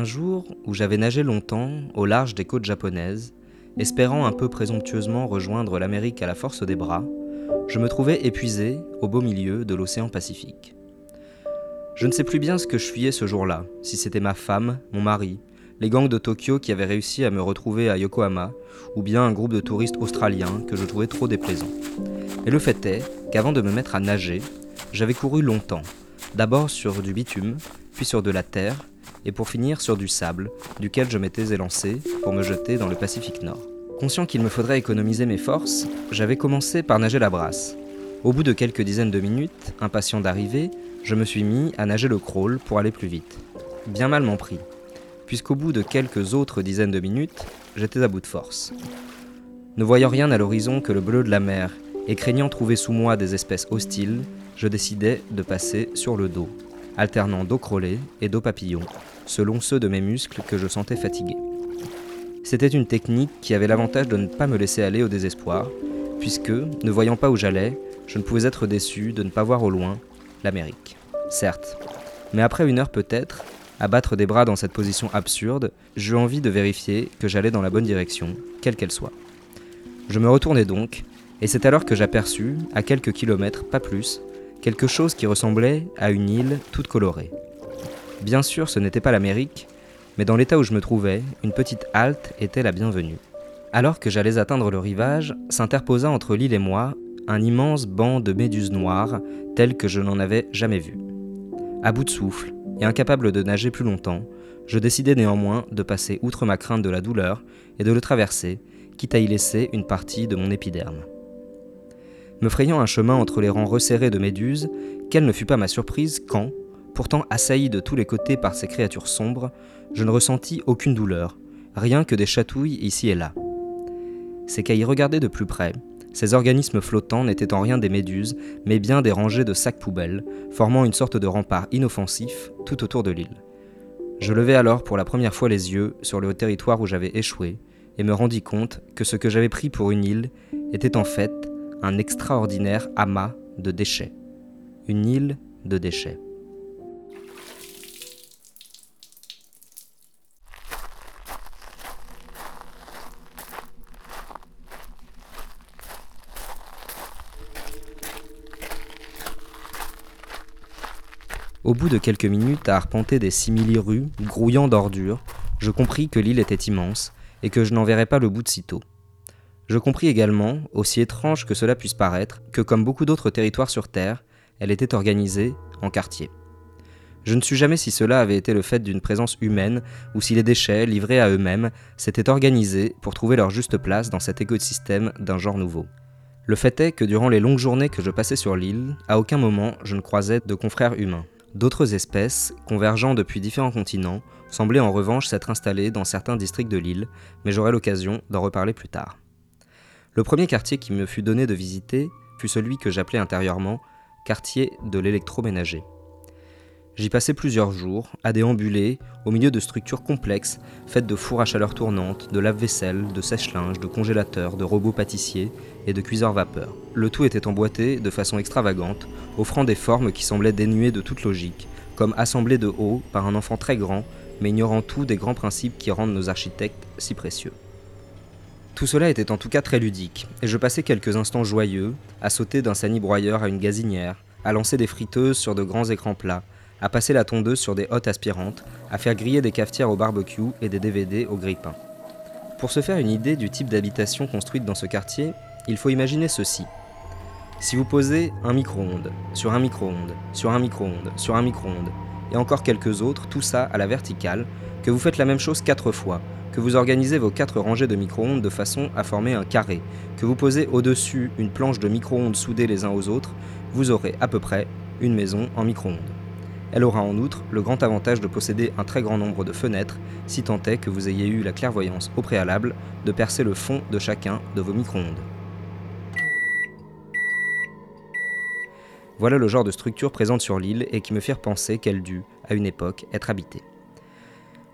Un jour où j'avais nagé longtemps au large des côtes japonaises, espérant un peu présomptueusement rejoindre l'Amérique à la force des bras, je me trouvais épuisé au beau milieu de l'océan Pacifique. Je ne sais plus bien ce que je fuyais ce jour-là, si c'était ma femme, mon mari, les gangs de Tokyo qui avaient réussi à me retrouver à Yokohama, ou bien un groupe de touristes australiens que je trouvais trop déplaisants. Et le fait est qu'avant de me mettre à nager, j'avais couru longtemps, d'abord sur du bitume, puis sur de la terre, et pour finir sur du sable, duquel je m'étais élancé pour me jeter dans le Pacifique Nord. Conscient qu'il me faudrait économiser mes forces, j'avais commencé par nager la brasse. Au bout de quelques dizaines de minutes, impatient d'arriver, je me suis mis à nager le crawl pour aller plus vite. Bien mal m'en pris, puisqu'au bout de quelques autres dizaines de minutes, j'étais à bout de force. Ne voyant rien à l'horizon que le bleu de la mer et craignant trouver sous moi des espèces hostiles, je décidai de passer sur le dos, alternant dos crawlé et dos papillon, selon ceux de mes muscles que je sentais fatigués. C'était une technique qui avait l'avantage de ne pas me laisser aller au désespoir, puisque, ne voyant pas où j'allais, je ne pouvais être déçu de ne pas voir au loin l'Amérique. Certes, mais après une heure peut-être, à battre des bras dans cette position absurde, j'eus envie de vérifier que j'allais dans la bonne direction, quelle qu'elle soit. Je me retournai donc, et c'est alors que j'aperçus, à quelques kilomètres, pas plus, quelque chose qui ressemblait à une île toute colorée. Bien sûr, ce n'était pas l'Amérique, mais dans l'état où je me trouvais, une petite halte était la bienvenue. Alors que j'allais atteindre le rivage, s'interposa entre l'île et moi un immense banc de méduses noires, tel que je n'en avais jamais vu. À bout de souffle, et incapable de nager plus longtemps, je décidai néanmoins de passer outre ma crainte de la douleur et de le traverser, quitte à y laisser une partie de mon épiderme. Me frayant un chemin entre les rangs resserrés de méduses, quelle ne fut pas ma surprise quand, pourtant assailli de tous les côtés par ces créatures sombres, je ne ressentis aucune douleur, rien que des chatouilles ici et là. C'est qu'à y regarder de plus près, ces organismes flottants n'étaient en rien des méduses, mais bien des rangées de sacs poubelles, formant une sorte de rempart inoffensif tout autour de l'île. Je levai alors pour la première fois les yeux sur le territoire où j'avais échoué, et me rendis compte que ce que j'avais pris pour une île était en fait un extraordinaire amas de déchets. Une île de déchets. Au bout de quelques minutes à arpenter des simili-rues, grouillant d'ordures, je compris que l'île était immense et que je n'en verrais pas le bout de sitôt. Je compris également, aussi étrange que cela puisse paraître, que comme beaucoup d'autres territoires sur Terre, elle était organisée en quartiers. Je ne sus jamais si cela avait été le fait d'une présence humaine ou si les déchets, livrés à eux-mêmes, s'étaient organisés pour trouver leur juste place dans cet écosystème d'un genre nouveau. Le fait est que durant les longues journées que je passais sur l'île, à aucun moment je ne croisais de confrères humains. D'autres espèces, convergeant depuis différents continents, semblaient en revanche s'être installées dans certains districts de l'île, mais j'aurai l'occasion d'en reparler plus tard. Le premier quartier qui me fut donné de visiter fut celui que j'appelais intérieurement quartier de l'électroménager. J'y passai plusieurs jours, à déambuler, au milieu de structures complexes, faites de fours à chaleur tournante, de lave-vaisselle, de sèche-linge, de congélateurs, de robots pâtissiers et de cuiseurs vapeur. Le tout était emboîté de façon extravagante, offrant des formes qui semblaient dénuées de toute logique, comme assemblées de haut par un enfant très grand, mais ignorant tout des grands principes qui rendent nos architectes si précieux. Tout cela était en tout cas très ludique, et je passais quelques instants joyeux, à sauter d'un sani-broyeur à une gazinière, à lancer des friteuses sur de grands écrans plats, à passer la tondeuse sur des hottes aspirantes, à faire griller des cafetières au barbecue et des DVD au grille-pain. Pour se faire une idée du type d'habitation construite dans ce quartier, il faut imaginer ceci. Si vous posez un micro-ondes, sur un micro-ondes, sur un micro-ondes, sur un micro-ondes, et encore quelques autres, tout ça à la verticale, que vous faites la même chose quatre fois, que vous organisez vos quatre rangées de micro-ondes de façon à former un carré, que vous posez au-dessus une planche de micro-ondes soudées les uns aux autres, vous aurez à peu près une maison en micro-ondes. Elle aura en outre le grand avantage de posséder un très grand nombre de fenêtres, si tant est que vous ayez eu la clairvoyance au préalable de percer le fond de chacun de vos micro-ondes. Voilà le genre de structure présente sur l'île et qui me firent penser qu'elle dut, à une époque, être habitée.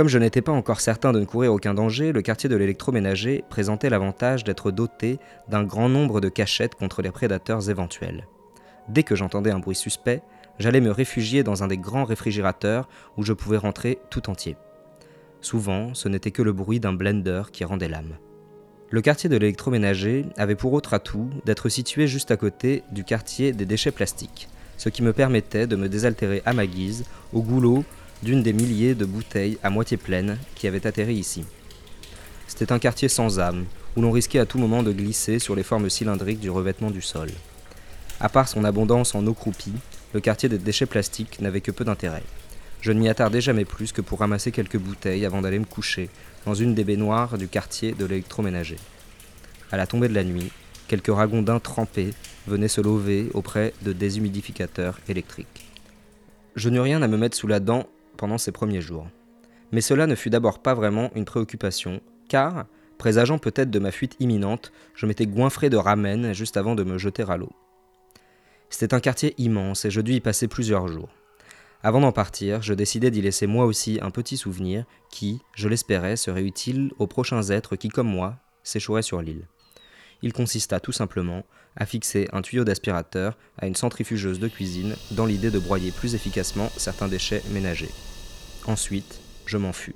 Comme je n'étais pas encore certain de ne courir aucun danger, le quartier de l'électroménager présentait l'avantage d'être doté d'un grand nombre de cachettes contre les prédateurs éventuels. Dès que j'entendais un bruit suspect, j'allais me réfugier dans un des grands réfrigérateurs où je pouvais rentrer tout entier. Souvent, ce n'était que le bruit d'un blender qui rendait l'âme. Le quartier de l'électroménager avait pour autre atout d'être situé juste à côté du quartier des déchets plastiques, ce qui me permettait de me désaltérer à ma guise au goulot d'une des milliers de bouteilles à moitié pleines qui avaient atterri ici. C'était un quartier sans âme, où l'on risquait à tout moment de glisser sur les formes cylindriques du revêtement du sol. À part son abondance en eau croupie, le quartier des déchets plastiques n'avait que peu d'intérêt. Je ne m'y attardais jamais plus que pour ramasser quelques bouteilles avant d'aller me coucher dans une des baignoires du quartier de l'électroménager. À la tombée de la nuit, quelques ragondins trempés venaient se lever auprès de déshumidificateurs électriques. Je n'eus rien à me mettre sous la dent pendant ces premiers jours. Mais cela ne fut d'abord pas vraiment une préoccupation, car, présageant peut-être de ma fuite imminente, je m'étais goinfré de ramen juste avant de me jeter à l'eau. C'était un quartier immense et je dus y passer plusieurs jours. Avant d'en partir, je décidai d'y laisser moi aussi un petit souvenir qui, je l'espérais, serait utile aux prochains êtres qui, comme moi, s'échoueraient sur l'île. Il consista tout simplement à fixer un tuyau d'aspirateur à une centrifugeuse de cuisine dans l'idée de broyer plus efficacement certains déchets ménagers. Ensuite, je m'en fus.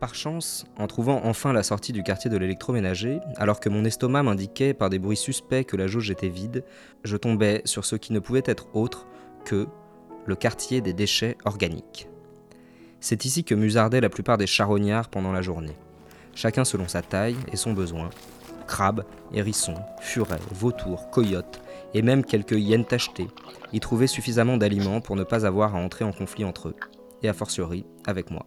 Par chance, en trouvant enfin la sortie du quartier de l'électroménager, alors que mon estomac m'indiquait par des bruits suspects que la jauge était vide, je tombais sur ce qui ne pouvait être autre que le quartier des déchets organiques. C'est ici que musardaient la plupart des charognards pendant la journée, chacun selon sa taille et son besoin. Crabes, hérissons, furets, vautours, coyotes et même quelques hyènes tachetées y trouvaient suffisamment d'aliments pour ne pas avoir à entrer en conflit entre eux, et a fortiori avec moi.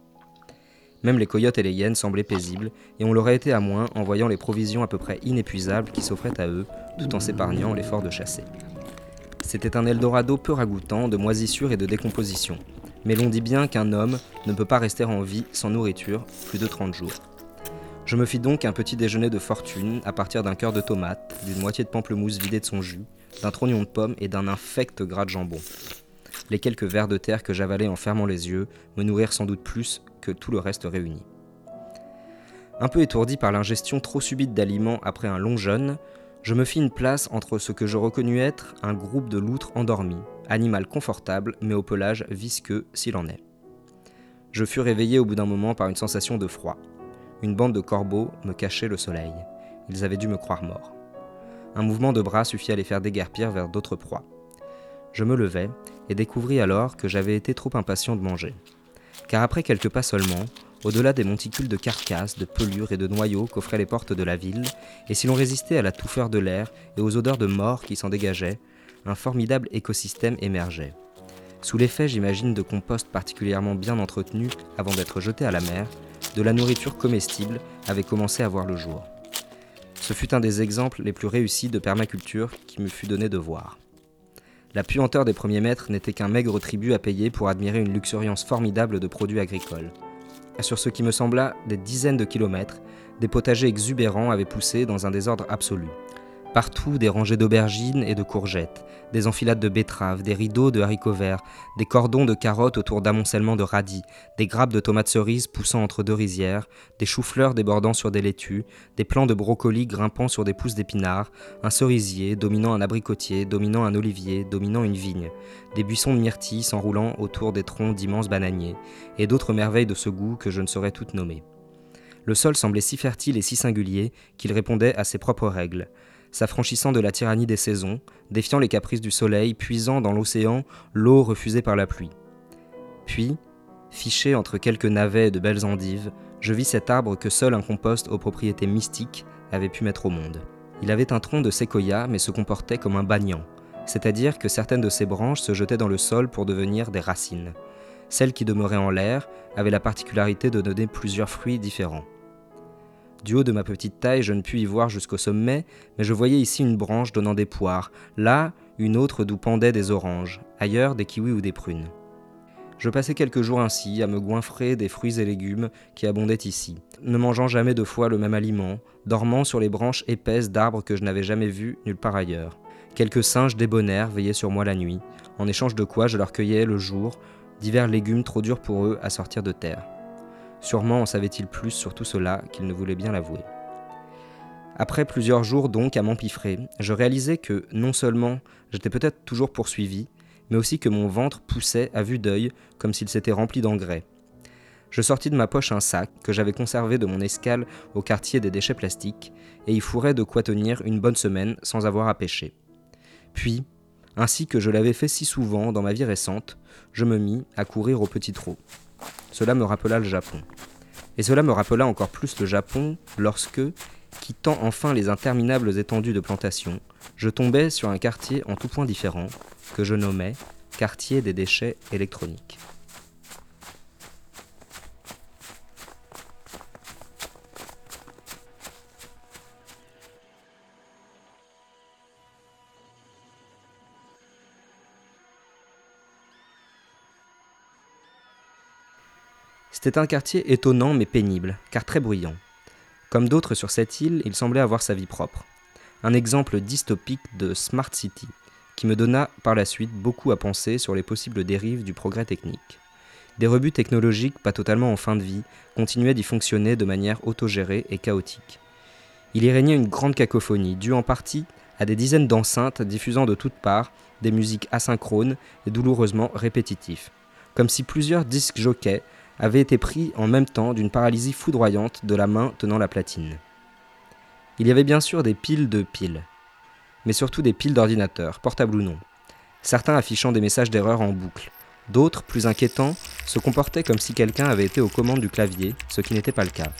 Même les coyotes et les hyènes semblaient paisibles, et on l'aurait été à moins en voyant les provisions à peu près inépuisables qui s'offraient à eux, tout en s'épargnant l'effort de chasser. C'était un Eldorado peu ragoûtant de moisissure et de décomposition, mais l'on dit bien qu'un homme ne peut pas rester en vie sans nourriture plus de 30 jours. Je me fis donc un petit déjeuner de fortune à partir d'un cœur de tomate, d'une moitié de pamplemousse vidée de son jus, d'un trognon de pomme et d'un infect gras de jambon. Les quelques vers de terre que j'avalais en fermant les yeux me nourrirent sans doute plus tout le reste réuni. Un peu étourdi par l'ingestion trop subite d'aliments après un long jeûne, je me fis une place entre ce que je reconnus être un groupe de loutres endormies, animal confortable mais au pelage visqueux s'il en est. Je fus réveillé au bout d'un moment par une sensation de froid. Une bande de corbeaux me cachait le soleil. Ils avaient dû me croire mort. Un mouvement de bras suffit à les faire déguerpir vers d'autres proies. Je me levai et découvris alors que j'avais été trop impatient de manger car après quelques pas seulement, au-delà des monticules de carcasses, de pelures et de noyaux qu'offraient les portes de la ville, et si l'on résistait à la touffeur de l'air et aux odeurs de mort qui s'en dégageaient, un formidable écosystème émergeait. Sous l'effet, j'imagine, de compost particulièrement bien entretenu avant d'être jeté à la mer, de la nourriture comestible avait commencé à voir le jour. Ce fut un des exemples les plus réussis de permaculture qui me fut donné de voir. La puanteur des premiers mètres n'était qu'un maigre tribut à payer pour admirer une luxuriance formidable de produits agricoles. Sur ce qui me sembla des dizaines de kilomètres, des potagers exubérants avaient poussé dans un désordre absolu. Partout des rangées d'aubergines et de courgettes, des enfilades de betteraves, des rideaux de haricots verts, des cordons de carottes autour d'amoncellements de radis, des grappes de tomates cerises poussant entre deux rizières, des choux-fleurs débordant sur des laitues, des plants de brocolis grimpant sur des pousses d'épinards, un cerisier dominant un abricotier, dominant un olivier, dominant une vigne, des buissons de myrtilles s'enroulant autour des troncs d'immenses bananiers, et d'autres merveilles de ce goût que je ne saurais toutes nommer. Le sol semblait si fertile et si singulier qu'il répondait à ses propres règles s'affranchissant de la tyrannie des saisons, défiant les caprices du soleil, puisant dans l'océan l'eau refusée par la pluie. Puis, fiché entre quelques navets et de belles endives, je vis cet arbre que seul un compost aux propriétés mystiques avait pu mettre au monde. Il avait un tronc de séquoia, mais se comportait comme un banyan, c'est-à-dire que certaines de ses branches se jetaient dans le sol pour devenir des racines. Celles qui demeuraient en l'air avaient la particularité de donner plusieurs fruits différents. Du haut de ma petite taille, je ne pus y voir jusqu'au sommet, mais je voyais ici une branche donnant des poires, là une autre d'où pendaient des oranges, ailleurs des kiwis ou des prunes. Je passais quelques jours ainsi à me goinfrer des fruits et légumes qui abondaient ici, ne mangeant jamais deux fois le même aliment, dormant sur les branches épaisses d'arbres que je n'avais jamais vus nulle part ailleurs. Quelques singes débonnaires veillaient sur moi la nuit, en échange de quoi je leur cueillais le jour divers légumes trop durs pour eux à sortir de terre. Sûrement en savait-il plus sur tout cela qu'il ne voulait bien l'avouer. Après plusieurs jours donc à m'empiffrer, je réalisais que non seulement j'étais peut-être toujours poursuivi, mais aussi que mon ventre poussait à vue d'œil comme s'il s'était rempli d'engrais. Je sortis de ma poche un sac que j'avais conservé de mon escale au quartier des déchets plastiques et y fourrais de quoi tenir une bonne semaine sans avoir à pêcher. Puis, ainsi que je l'avais fait si souvent dans ma vie récente, je me mis à courir au petit trot. Cela me rappela le Japon. Et cela me rappela encore plus le Japon lorsque, quittant enfin les interminables étendues de plantations, je tombais sur un quartier en tout point différent, que je nommais quartier des déchets électroniques. C'était un quartier étonnant mais pénible, car très bruyant. Comme d'autres sur cette île, il semblait avoir sa vie propre. Un exemple dystopique de Smart City, qui me donna par la suite beaucoup à penser sur les possibles dérives du progrès technique. Des rebuts technologiques pas totalement en fin de vie continuaient d'y fonctionner de manière autogérée et chaotique. Il y régnait une grande cacophonie, due en partie à des dizaines d'enceintes diffusant de toutes parts des musiques asynchrones et douloureusement répétitifs, comme si plusieurs disques jockeys avait été pris en même temps d'une paralysie foudroyante de la main tenant la platine. Il y avait bien sûr des piles de piles, mais surtout des piles d'ordinateurs, portables ou non, certains affichant des messages d'erreur en boucle, d'autres, plus inquiétants, se comportaient comme si quelqu'un avait été aux commandes du clavier, ce qui n'était pas le cas.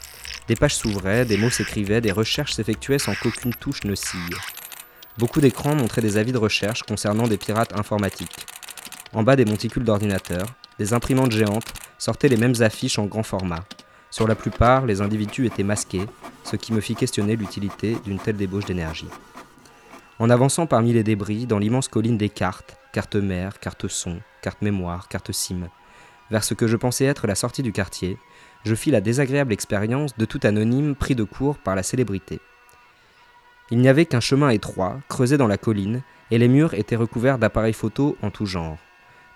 Des pages s'ouvraient, des mots s'écrivaient, des recherches s'effectuaient sans qu'aucune touche ne scie. Beaucoup d'écrans montraient des avis de recherche concernant des pirates informatiques. En bas des monticules d'ordinateurs, des imprimantes géantes sortaient les mêmes affiches en grand format. Sur la plupart, les individus étaient masqués, ce qui me fit questionner l'utilité d'une telle débauche d'énergie. En avançant parmi les débris, dans l'immense colline des cartes, cartes mère, cartes son, cartes mémoire, cartes SIM, vers ce que je pensais être la sortie du quartier, je fis la désagréable expérience de tout anonyme pris de court par la célébrité. Il n'y avait qu'un chemin étroit, creusé dans la colline, et les murs étaient recouverts d'appareils photo en tout genre.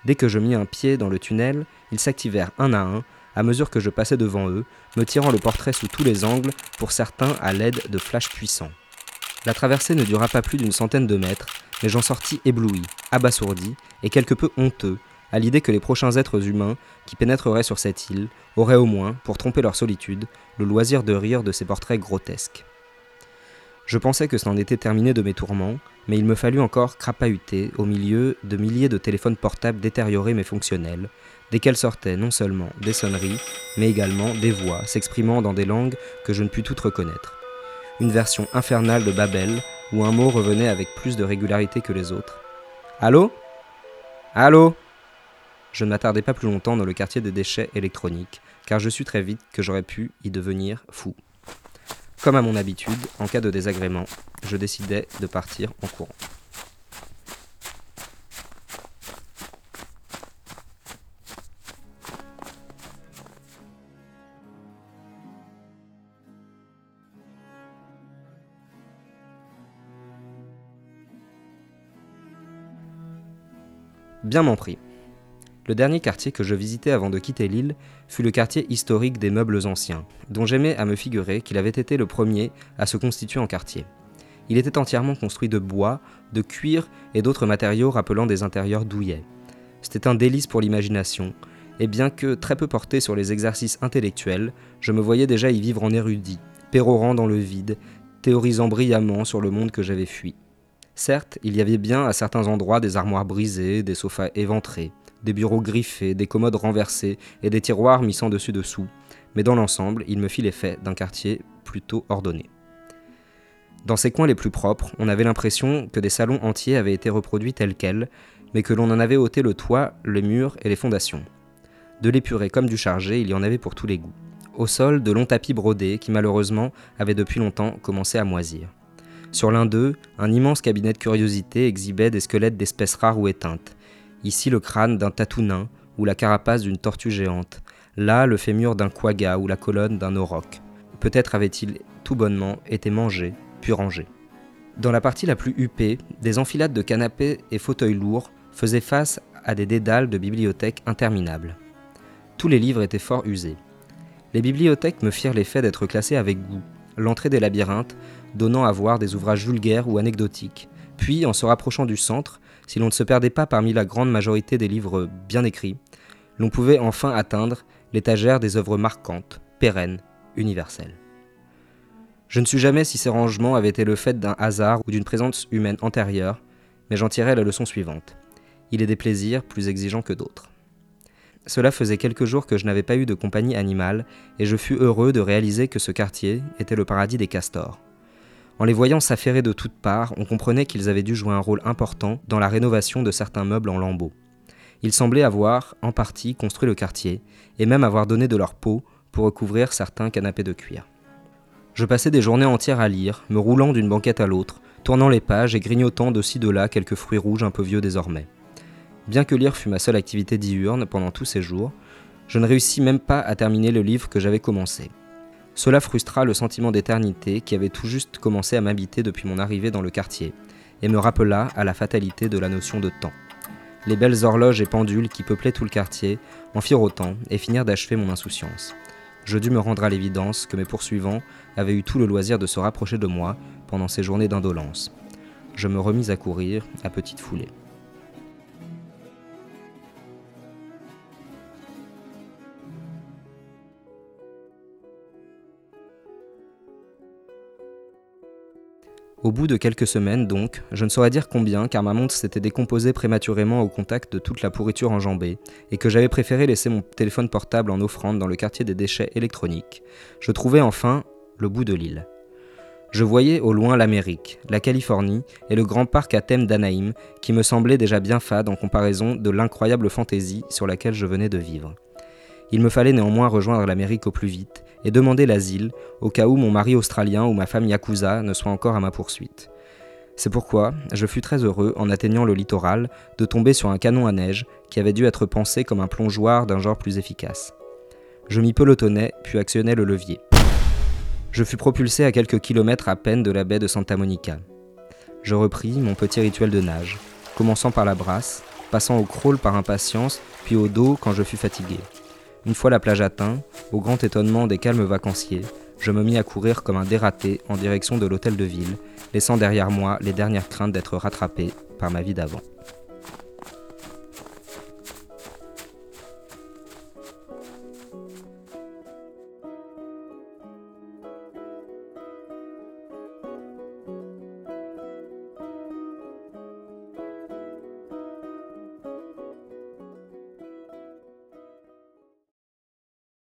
Dès que je mis un pied dans le tunnel, ils s'activèrent un à un, à mesure que je passais devant eux, me tirant le portrait sous tous les angles, pour certains à l'aide de flashs puissants. La traversée ne dura pas plus d'une centaine de mètres, mais j'en sortis ébloui, abasourdi et quelque peu honteux à l'idée que les prochains êtres humains qui pénétreraient sur cette île auraient au moins, pour tromper leur solitude, le loisir de rire de ces portraits grotesques. Je pensais que c'en était terminé de mes tourments, mais il me fallut encore crapahuter au milieu de milliers de téléphones portables détériorés mais fonctionnels, desquels sortaient non seulement des sonneries, mais également des voix s'exprimant dans des langues que je ne pus toutes reconnaître. Une version infernale de Babel, où un mot revenait avec plus de régularité que les autres. Allô? Allô? Je ne m'attardai pas plus longtemps dans le quartier des déchets électroniques, car je sus très vite que j'aurais pu y devenir fou. Comme à mon habitude, en cas de désagrément, je décidai de partir en courant. Bien m'en prie. Le dernier quartier que je visitais avant de quitter l'île fut le quartier historique des meubles anciens, dont j'aimais à me figurer qu'il avait été le premier à se constituer en quartier. Il était entièrement construit de bois, de cuir et d'autres matériaux rappelant des intérieurs douillets. C'était un délice pour l'imagination, et bien que très peu porté sur les exercices intellectuels, je me voyais déjà y vivre en érudit, pérorant dans le vide, théorisant brillamment sur le monde que j'avais fui. Certes, il y avait bien à certains endroits des armoires brisées, des sofas éventrés, des bureaux griffés, des commodes renversées et des tiroirs mis sans dessus dessous, mais dans l'ensemble, il me fit l'effet d'un quartier plutôt ordonné. Dans ces coins les plus propres, on avait l'impression que des salons entiers avaient été reproduits tels quels, mais que l'on en avait ôté le toit, les murs et les fondations. De l'épuré comme du chargé, il y en avait pour tous les goûts. Au sol, de longs tapis brodés qui malheureusement avaient depuis longtemps commencé à moisir. Sur l'un d'eux, un immense cabinet de curiosités exhibait des squelettes d'espèces rares ou éteintes, Ici le crâne d'un tatou nain, ou la carapace d'une tortue géante, là le fémur d'un quagga ou la colonne d'un auroch. Peut-être avait-il tout bonnement été mangé, puis rangé. Dans la partie la plus huppée, des enfilades de canapés et fauteuils lourds faisaient face à des dédales de bibliothèques interminables. Tous les livres étaient fort usés. Les bibliothèques me firent l'effet d'être classées avec goût, l'entrée des labyrinthes donnant à voir des ouvrages vulgaires ou anecdotiques, puis en se rapprochant du centre, si l'on ne se perdait pas parmi la grande majorité des livres bien écrits, l'on pouvait enfin atteindre l'étagère des œuvres marquantes, pérennes, universelles. Je ne suis jamais si ces rangements avaient été le fait d'un hasard ou d'une présence humaine antérieure, mais j'en tirais la leçon suivante. Il est des plaisirs plus exigeants que d'autres. Cela faisait quelques jours que je n'avais pas eu de compagnie animale, et je fus heureux de réaliser que ce quartier était le paradis des castors. En les voyant s'affairer de toutes parts, on comprenait qu'ils avaient dû jouer un rôle important dans la rénovation de certains meubles en lambeaux. Ils semblaient avoir, en partie, construit le quartier, et même avoir donné de leur peau pour recouvrir certains canapés de cuir. Je passais des journées entières à lire, me roulant d'une banquette à l'autre, tournant les pages et grignotant de ci de là quelques fruits rouges un peu vieux désormais. Bien que lire fût ma seule activité diurne pendant tous ces jours, je ne réussis même pas à terminer le livre que j'avais commencé. Cela frustra le sentiment d'éternité qui avait tout juste commencé à m'habiter depuis mon arrivée dans le quartier, et me rappela à la fatalité de la notion de temps. Les belles horloges et pendules qui peuplaient tout le quartier en firent autant et finirent d'achever mon insouciance. Je dus me rendre à l'évidence que mes poursuivants avaient eu tout le loisir de se rapprocher de moi pendant ces journées d'indolence. Je me remis à courir à petite foulée. Au bout de quelques semaines, donc, je ne saurais dire combien, car ma montre s'était décomposée prématurément au contact de toute la pourriture enjambée, et que j'avais préféré laisser mon téléphone portable en offrande dans le quartier des déchets électroniques, je trouvais enfin le bout de l'île. Je voyais au loin l'Amérique, la Californie et le grand parc à thème d'Anaïm, qui me semblait déjà bien fade en comparaison de l'incroyable fantaisie sur laquelle je venais de vivre. Il me fallait néanmoins rejoindre l'Amérique au plus vite et demander l'asile au cas où mon mari australien ou ma femme yakuza ne soient encore à ma poursuite. C'est pourquoi je fus très heureux, en atteignant le littoral, de tomber sur un canon à neige qui avait dû être pensé comme un plongeoir d'un genre plus efficace. Je m'y pelotonnais, puis actionnais le levier. Je fus propulsé à quelques kilomètres à peine de la baie de Santa Monica. Je repris mon petit rituel de nage, commençant par la brasse, passant au crawl par impatience, puis au dos quand je fus fatigué. Une fois la plage atteinte, au grand étonnement des calmes vacanciers, je me mis à courir comme un dératé en direction de l'hôtel de ville, laissant derrière moi les dernières craintes d'être rattrapé par ma vie d'avant.